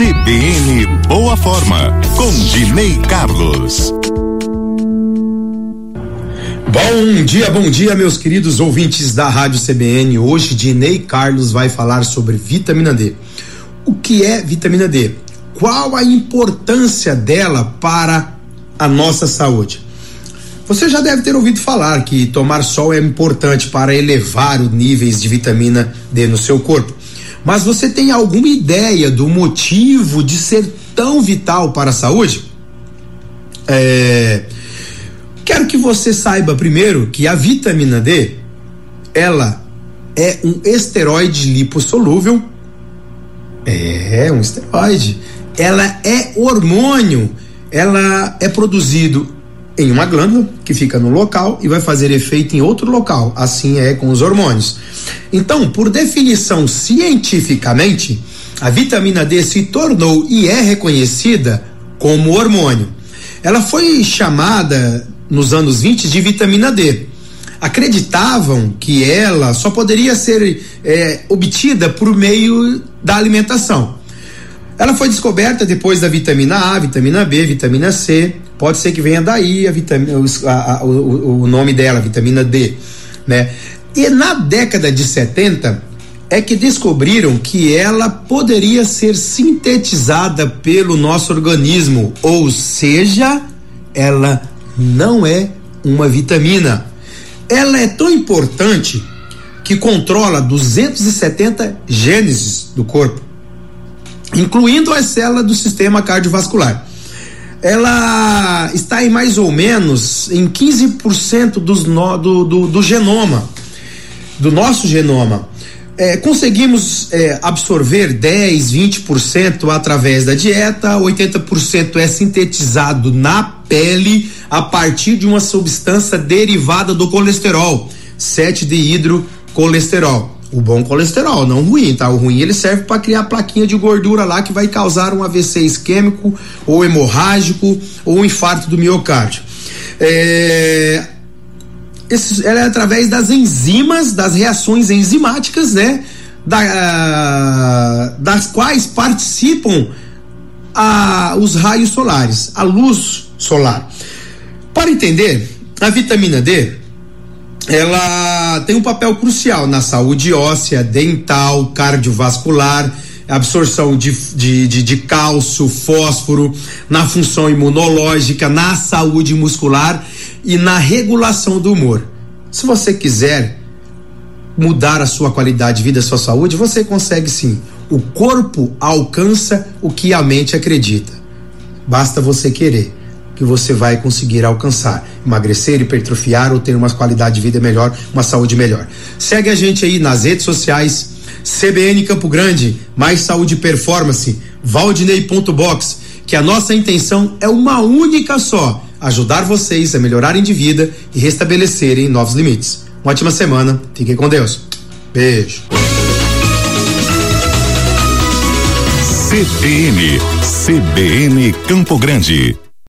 CBN Boa Forma, com Dinei Carlos. Bom dia, bom dia, meus queridos ouvintes da Rádio CBN. Hoje, Dinei Carlos vai falar sobre vitamina D. O que é vitamina D? Qual a importância dela para a nossa saúde? Você já deve ter ouvido falar que tomar sol é importante para elevar os níveis de vitamina D no seu corpo. Mas você tem alguma ideia do motivo de ser tão vital para a saúde? É... Quero que você saiba primeiro que a vitamina D, ela é um esteroide lipossolúvel. É, um esteroide. Ela é hormônio. Ela é produzido em uma glândula que fica no local e vai fazer efeito em outro local. Assim é com os hormônios. Então, por definição cientificamente, a vitamina D se tornou e é reconhecida como hormônio. Ela foi chamada nos anos 20 de vitamina D. Acreditavam que ela só poderia ser é, obtida por meio da alimentação. Ela foi descoberta depois da vitamina A, vitamina B, vitamina C. Pode ser que venha daí a vitamina, a, o, o nome dela, vitamina D, né? E na década de 70 é que descobriram que ela poderia ser sintetizada pelo nosso organismo, ou seja, ela não é uma vitamina. Ela é tão importante que controla 270 genes do corpo incluindo as células do sistema cardiovascular. Ela está em mais ou menos em 15% dos no, do, do, do, genoma, do nosso genoma. É, conseguimos é, absorver 10, 20% através da dieta, 80% é sintetizado na pele a partir de uma substância derivada do colesterol, 7-dehidrocolesterol o bom colesterol, não ruim, tá? O ruim ele serve para criar plaquinha de gordura lá que vai causar um AVC isquêmico ou hemorrágico ou um infarto do miocárdio. É, esse, ela é através das enzimas, das reações enzimáticas, né? Da, das quais participam a, os raios solares, a luz solar. Para entender, a vitamina D ela tem um papel crucial na saúde óssea, dental, cardiovascular, absorção de, de, de, de, cálcio, fósforo, na função imunológica, na saúde muscular e na regulação do humor. Se você quiser mudar a sua qualidade de vida, a sua saúde, você consegue sim. O corpo alcança o que a mente acredita. Basta você querer que você vai conseguir alcançar. Emagrecer, hipertrofiar ou ter uma qualidade de vida melhor, uma saúde melhor. Segue a gente aí nas redes sociais, CBN Campo Grande, mais saúde e performance, Valdinei.box, que a nossa intenção é uma única só: ajudar vocês a melhorarem de vida e restabelecerem novos limites. Uma ótima semana, fiquem com Deus. Beijo. CBN, CBN Campo Grande.